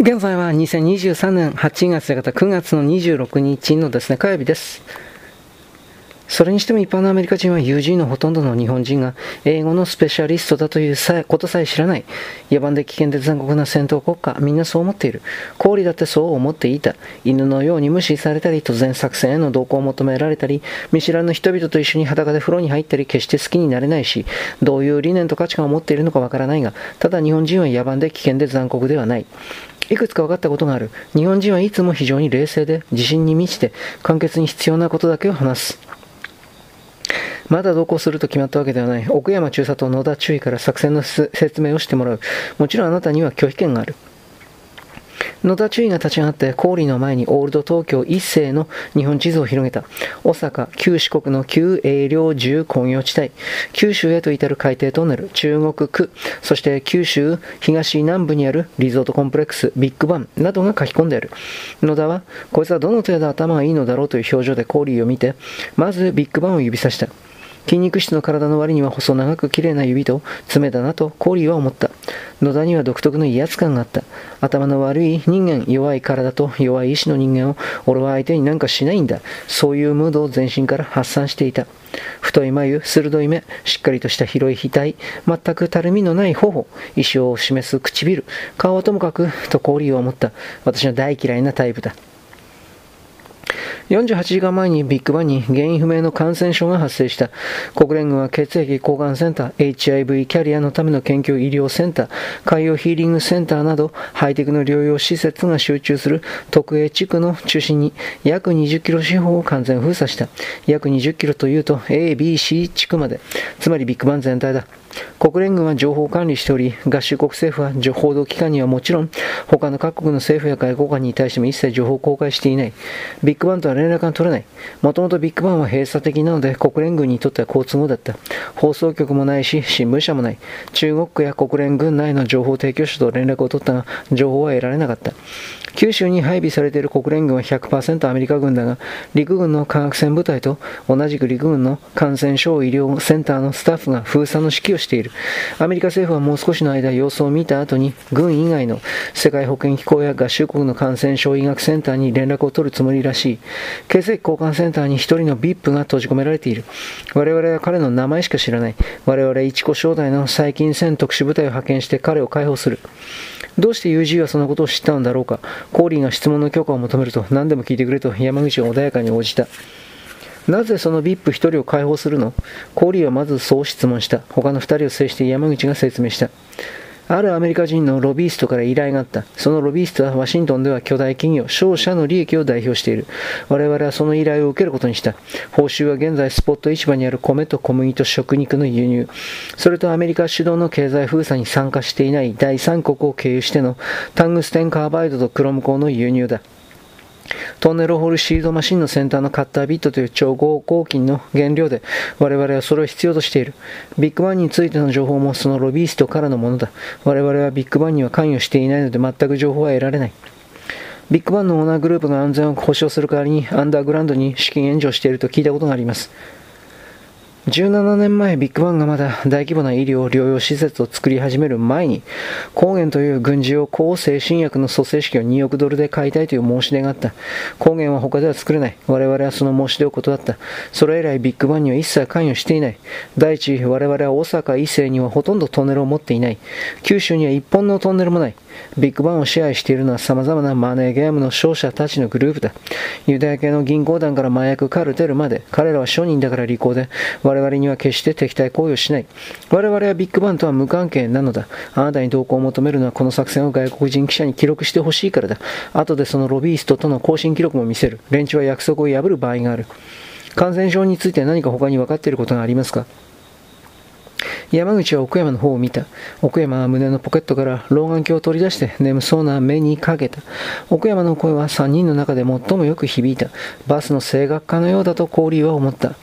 現在は2023年8月方9月の26日のですね、火曜日です。それにしても一般のアメリカ人は友人のほとんどの日本人が英語のスペシャリストだということさえ知らない。野蛮で危険で残酷な戦闘国家、みんなそう思っている。氷だってそう思っていた。犬のように無視されたり、突然作戦への同行を求められたり、見知らぬ人々と一緒に裸で風呂に入ったり、決して好きになれないし、どういう理念と価値観を持っているのかわからないが、ただ日本人は野蛮で危険で残酷ではない。いくつか分かったことがある。日本人はいつも非常に冷静で、自信に満ちて、簡潔に必要なことだけを話す。まだ同行すると決まったわけではない。奥山中佐と野田中尉から作戦の説明をしてもらう。もちろんあなたには拒否権がある。野田注意が立ち上がって氷の前にオールド東京一世の日本地図を広げた。大阪、旧四国の旧営領重工業地帯、九州へと至る海底トンネル、中国区、そして九州東南部にあるリゾートコンプレックス、ビッグバンなどが書き込んである。野田は、こいつはどの程度頭がいいのだろうという表情でコーリーを見て、まずビッグバンを指さした。筋肉質の体の割には細長く綺麗な指と爪だなとコーリーは思った。野田には独特の威圧感があった。頭の悪い人間、弱い体と弱い意志の人間を俺は相手になんかしないんだ。そういうムードを全身から発散していた。太い眉、鋭い目、しっかりとした広い額、全くたるみのない頬、意志を示す唇、顔はともかく、と氷を持った。私の大嫌いなタイプだ。48時間前にビッグバンに原因不明の感染症が発生した。国連軍は血液交換センター、HIV キャリアのための研究医療センター、海洋ヒーリングセンターなど、ハイテクの療養施設が集中する特営地区の中心に約20キロ四方を完全封鎖した。約20キロというと A、B、C 地区まで。つまりビッグバン全体だ。国連軍は情報を管理しており、合衆国政府は報道機関にはもちろん、他の各国の政府や外交官に対しても一切情報を公開していない。ビッグバンとは連絡が取れない。もともとビッグバンは閉鎖的なので、国連軍にとっては好都合だった。放送局もないし、新聞社もない。中国区や国連軍内の情報提供者と連絡を取ったが、情報は得られなかった。九州に配備されている国連軍は100%アメリカ軍だが、陸軍の科学戦部隊と同じく陸軍の感染症医療センターのスタッフが封鎖の指揮をしている。アメリカ政府はもう少しの間様子を見た後に、軍以外の世界保健機構や合衆国の感染症医学センターに連絡を取るつもりらしい。血液交換センターに一人の VIP が閉じ込められている。我々は彼の名前しか知らない。我々一個正代の細菌戦特殊部隊を派遣して彼を解放する。どうして UG はそのことを知ったのだろうか。コーリーが質問の許可を求めると何でも聞いてくれと山口が穏やかに応じた。なぜその VIP1 人を解放するの？コーリーはまずそう質問した。他の2人を制して山口が説明した。あるアメリカ人のロビーストから依頼があった。そのロビーストはワシントンでは巨大企業、商社の利益を代表している。我々はその依頼を受けることにした。報酬は現在スポット市場にある米と小麦と食肉の輸入。それとアメリカ主導の経済封鎖に参加していない第三国を経由してのタングステンカーバイドとクロム鋼の輸入だ。トンネルホールシールドマシンの先端のカッタービットという超合合金の原料で我々はそれを必要としている。ビッグバンについての情報もそのロビーストからのものだ。我々はビッグバンには関与していないので全く情報は得られない。ビッグバンのオーナーグループが安全を保障する代わりにアンダーグラウンドに資金援助していると聞いたことがあります。17年前、ビッグバンがまだ大規模な医療療養施設を作り始める前に、抗原という軍事用抗精神薬の蘇生式を2億ドルで買いたいという申し出があった。抗原は他では作れない。我々はその申し出を断った。それ以来、ビッグバンには一切関与していない。第一、我々は大阪、伊勢にはほとんどトンネルを持っていない。九州には一本のトンネルもない。ビッグバンを支配しているのは様々なマネーゲームの勝者たちのグループだ。ユダヤ系の銀行団から麻薬カルテルまで、彼らは商人だから利口で、我々には決して敵対行為をしない。我々はビッグバンとは無関係なのだ。あなたに同行を求めるのはこの作戦を外国人記者に記録してほしいからだ。後でそのロビーストとの更新記録も見せる。連中は約束を破る場合がある。感染症について何か他に分かっていることがありますか？山口は奥山の方を見た。奥山は胸のポケットから老眼鏡を取り出して眠そうな目にかけた。奥山の声は3人の中で最もよく響いた。バスの声楽家のようだとコーリーは思った。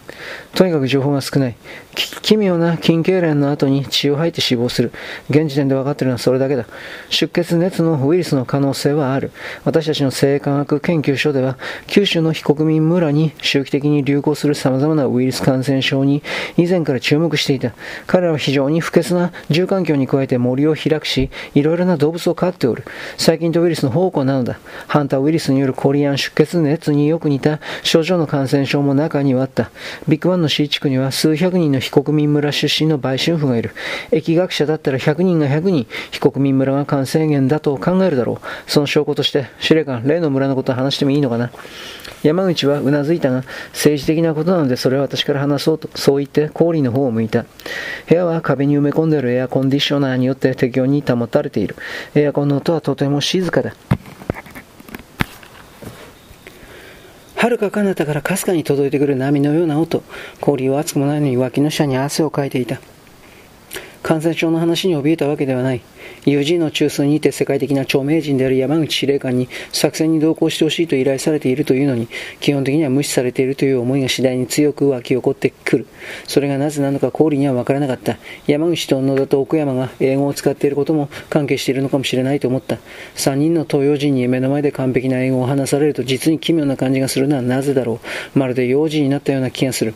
とにかく情報が少ない。奇妙な筋痙攣の後に血を吐いて死亡する。現時点で分かっているのはそれだけだ。出血熱のウイルスの可能性はある。私たちの生化学研究所では、九州の非国民村に周期的に流行する様々なウイルス感染症に以前から注目していた。彼らは非常に不潔な住環境に加えて森を開くし、いろいろな動物を飼っておる。細菌とウイルスの宝庫なのだ。ハンターウイルスによるコリアン出血熱によく似た症状の感染症も中にはあった。ビッグワンの C 地区には数百人の非国民村出身の売春婦がいる。疫学者だったら100人が100人、非国民村が感染源だと考えるだろう。その証拠として、司令官、例の村のことを話してもいいのかな。山口はうなずいたが、政治的なことなのでそれは私から話そうと、そう言って氷の方を向いた。部屋は壁に埋め込んでいるエアコンディショナーによって適温に保たれている。エアコンの音はとても静かだ。遥か彼方からかすかに届いてくる波のような音。氷は熱くもないのに脇の下に汗をかいていた。感染症の話に怯えたわけではない。UG の中枢にて世界的な著名人である山口司令官に作戦に同行してほしいと依頼されているというのに、基本的には無視されているという思いが次第に強く湧き起こってくる。それがなぜなのか氷には分からなかった。山口と野田と奥山が英語を使っていることも関係しているのかもしれないと思った。3人の東洋人に目の前で完璧な英語を話されると実に奇妙な感じがするのはなぜだろう。まるで幼児になったような気がする。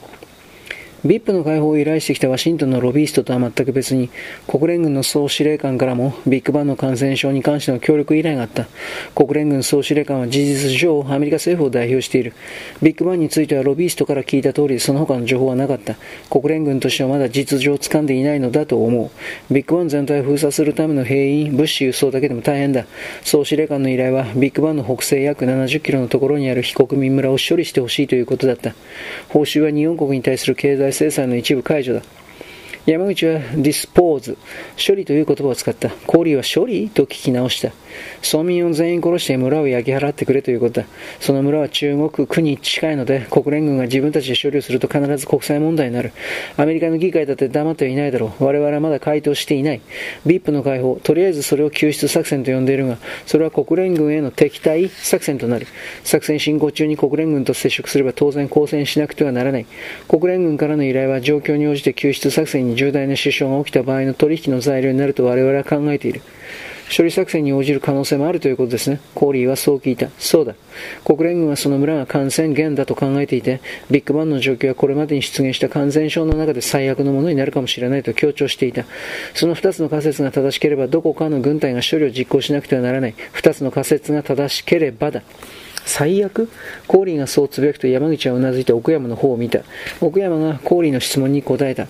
VIP の解放を依頼してきたワシントンのロビーストとは全く別に、国連軍の総司令官からもビッグバンの感染症に関しての協力依頼があった。国連軍総司令官は事実上アメリカ政府を代表している。ビッグバンについてはロビーストから聞いた通りその他の情報はなかった。国連軍としてはまだ実情を掴んでいないのだと思う。ビッグバン全体を封鎖するための兵員、物資輸送だけでも大変だ。総司令官の依頼はビッグバンの北西約70キロのところにある非国民村を処理してほしいということだった。報酬は日本国に対する経済済制裁の一部解除だ。山口はディスポーズ、処理という言葉を使った。コーリーは処理と聞き直した。村民を全員殺して村を焼き払ってくれということだ。その村は中国区に近いので、国連軍が自分たちで処理をすると必ず国際問題になる。アメリカの議会だって黙ってはいないだろう。我々はまだ回答していない。VIP の解放、とりあえずそれを救出作戦と呼んでいるが、それは国連軍への敵対作戦となる。作戦進行中に国連軍と接触すれば当然交戦しなくてはならない。国連軍からの依頼は状況に応じて救出作戦に重大な支障が起きた場合の取引の材料になると我々は考えている。処理作戦に応じる可能性もあるということですね。コーリーはそう聞いた。そうだ。国連軍はその村が感染源だと考えていて、ビッグバンの状況はこれまでに出現した感染症の中で最悪のものになるかもしれないと強調していた。その2つの仮説が正しければ、どこかの軍隊が処理を実行しなくてはならない。2つの仮説が正しければだ。最悪コーリーがそうつぶやくと山口はうなずいて奥山の方を見た。奥山がコーリーの質問に答えた。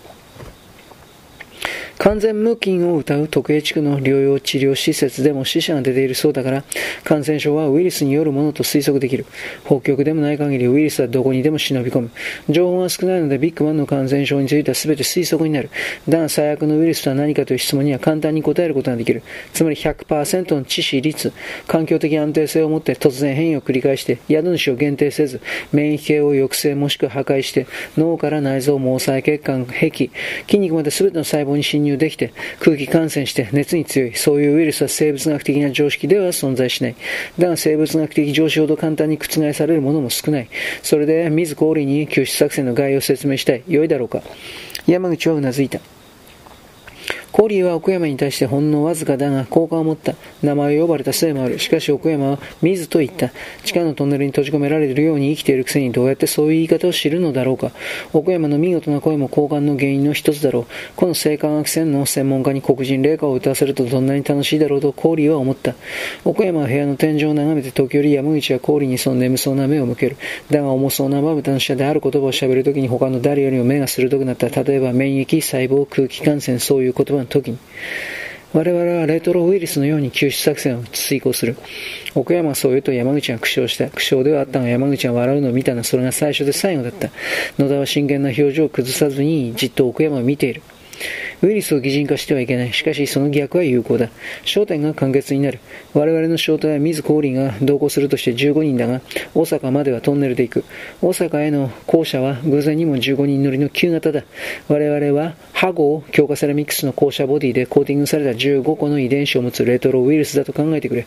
完全無菌を謳う特営地区の療養治療施設でも死者が出ているそうだから、感染症はウイルスによるものと推測できる。北極でもない限りウイルスはどこにでも忍び込む。情報が少ないのでビッグマンの感染症については全て推測になる。だが最悪のウイルスとは何かという質問には簡単に答えることができる。つまり100%の致死率、環境的安定性を持って突然変異を繰り返して、宿主を限定せず、免疫系を抑制もしくは破壊して、脳から内臓、毛細血管、壁、筋肉まで全ての細胞に侵入入できて空気感染して熱に強いそういうウイルスは生物学的な常識では存在しない。だが生物学的常識ほど簡単に覆されるものも少ない。それで自氷に救出作戦の概要を説明したい。良いだろうか。山口はうなずいた。コーリーは奥山に対してほんのわずかだが好感を持った。名前を呼ばれたせいもある。しかし奥山は水と言った。地下のトンネルに閉じ込められるように生きているくせにどうやってそういう言い方を知るのだろうか。奥山の見事な声も好感の原因の一つだろう。この生化学戦の専門家に黒人霊歌を歌わせるとどんなに楽しいだろうとコーリーは思った。奥山は部屋の天井を眺めて時折山口はコーリーにその眠そうな目を向ける。だが重そうなまぶたの下である言葉を喋るときに他の誰よりも目が鋭くなった。例えば免疫、細胞、空気感染、そういう言葉の時に。我々はレトロウイルスのように救出作戦を遂行する。奥山はそう言うと山口は苦笑した。苦笑ではあったが山口は笑うのを見たなそれが最初で最後だった。野田は真剣な表情を崩さずにじっと奥山を見ている。ウイルスを擬人化してはいけない。しかし、その逆は有効だ。焦点が簡潔になる。我々の正体は水氷が同行するとして15人だが、大阪まではトンネルで行く。大阪への校舎は偶然にも15人乗りの旧型だ。我々は、ハゴを強化セラミックスの校舎ボディでコーティングされた15個の遺伝子を持つレトロウイルスだと考えてくれ。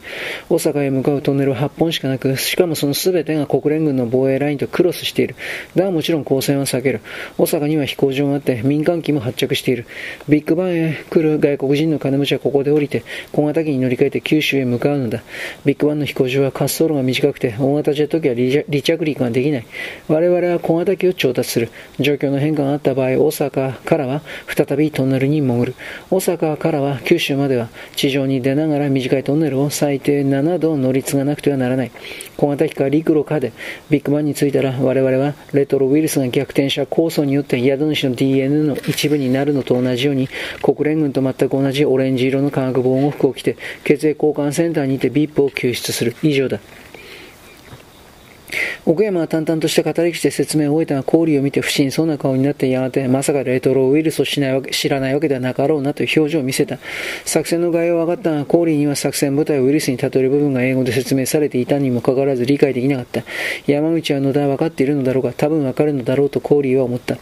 大阪へ向かうトンネルは8本しかなく、しかもその全てが国連軍の防衛ラインとクロスしている。だがもちろん交戦は避ける。大阪には飛行場があって民間機も発着している。ビッグバンへ来る外国人の金持ちはここで降りて、小型機に乗り換えて九州へ向かうのだ。ビッグバンの飛行場は滑走路が短くて、大型ジェット機は離着陸ができない。我々は小型機を調達する。状況の変化があった場合、大阪からは再びトンネルに潜る。大阪からは九州までは地上に出ながら短いトンネルを最低7度乗り継がなくてはならない。小型機か陸路かでビッグバンに着いたら我々はレトロウイルスが逆転した酵素によって宿主の DNA の一部になるのと同じように国連軍と全く同じオレンジ色の化学防護服を着て血液交換センターにいて VIP を救出する。以上だ。奥山は淡々とした語り口で説明を終えたが、氷を見て不審そうな顔になってやがて、まさかレトロウイルスをしないわけ知らないわけではなかろうなという表情を見せた。作戦の概要は分かったが、氷には作戦部隊をウイルスに例える部分が英語で説明されていたにもかかわらず理解できなかった。山口は野田は分かっているのだろうが、多分分かるのだろうと氷は思った。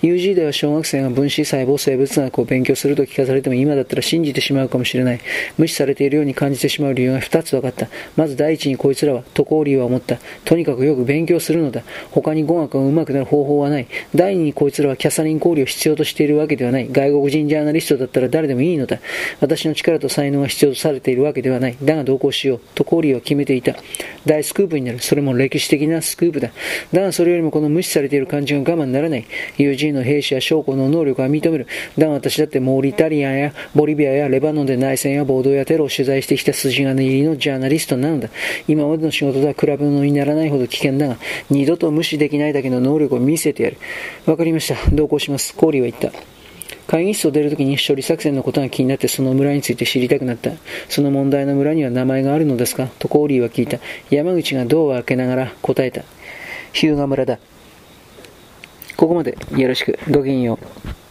UG では小学生が分子細胞生物学を勉強すると聞かされても今だったら信じてしまうかもしれない。無視されているように感じてしまう理由が2つ分かった。まず第一にこいつらは、と氷は思った。とにかくよく勉強するのだ。他に語学が上手くなる方法はない。第二にこいつらはキャサリン氷を必要としているわけではない。外国人ジャーナリストだったら誰でもいいのだ。私の力と才能が必要とされているわけではない。だが同行しよう。とコーリーは決めていた。大スクープになる。それも歴史的なスクープだ。だがそれよりもこの無視されている感じが我慢ならない。UG の兵士や将校の能力は認める。だが私だってモーリタリアンやボリビアやレバノンで内戦や暴動やテロを取材してきた筋金入りのジャーナリストなのだ。今までの仕事とは比べ物にならないほど危険だが、二度と無視できないだけの能力を見せてやる。わかりました。同行します。コーリーは言った。会議室を出るときに処理作戦のことが気になってその村について知りたくなった。その問題の村には名前があるのですか？とコーリーは聞いた。山口がドアを開けながら答えた。日向村だ。ここまでよろしく。ごきげんよう。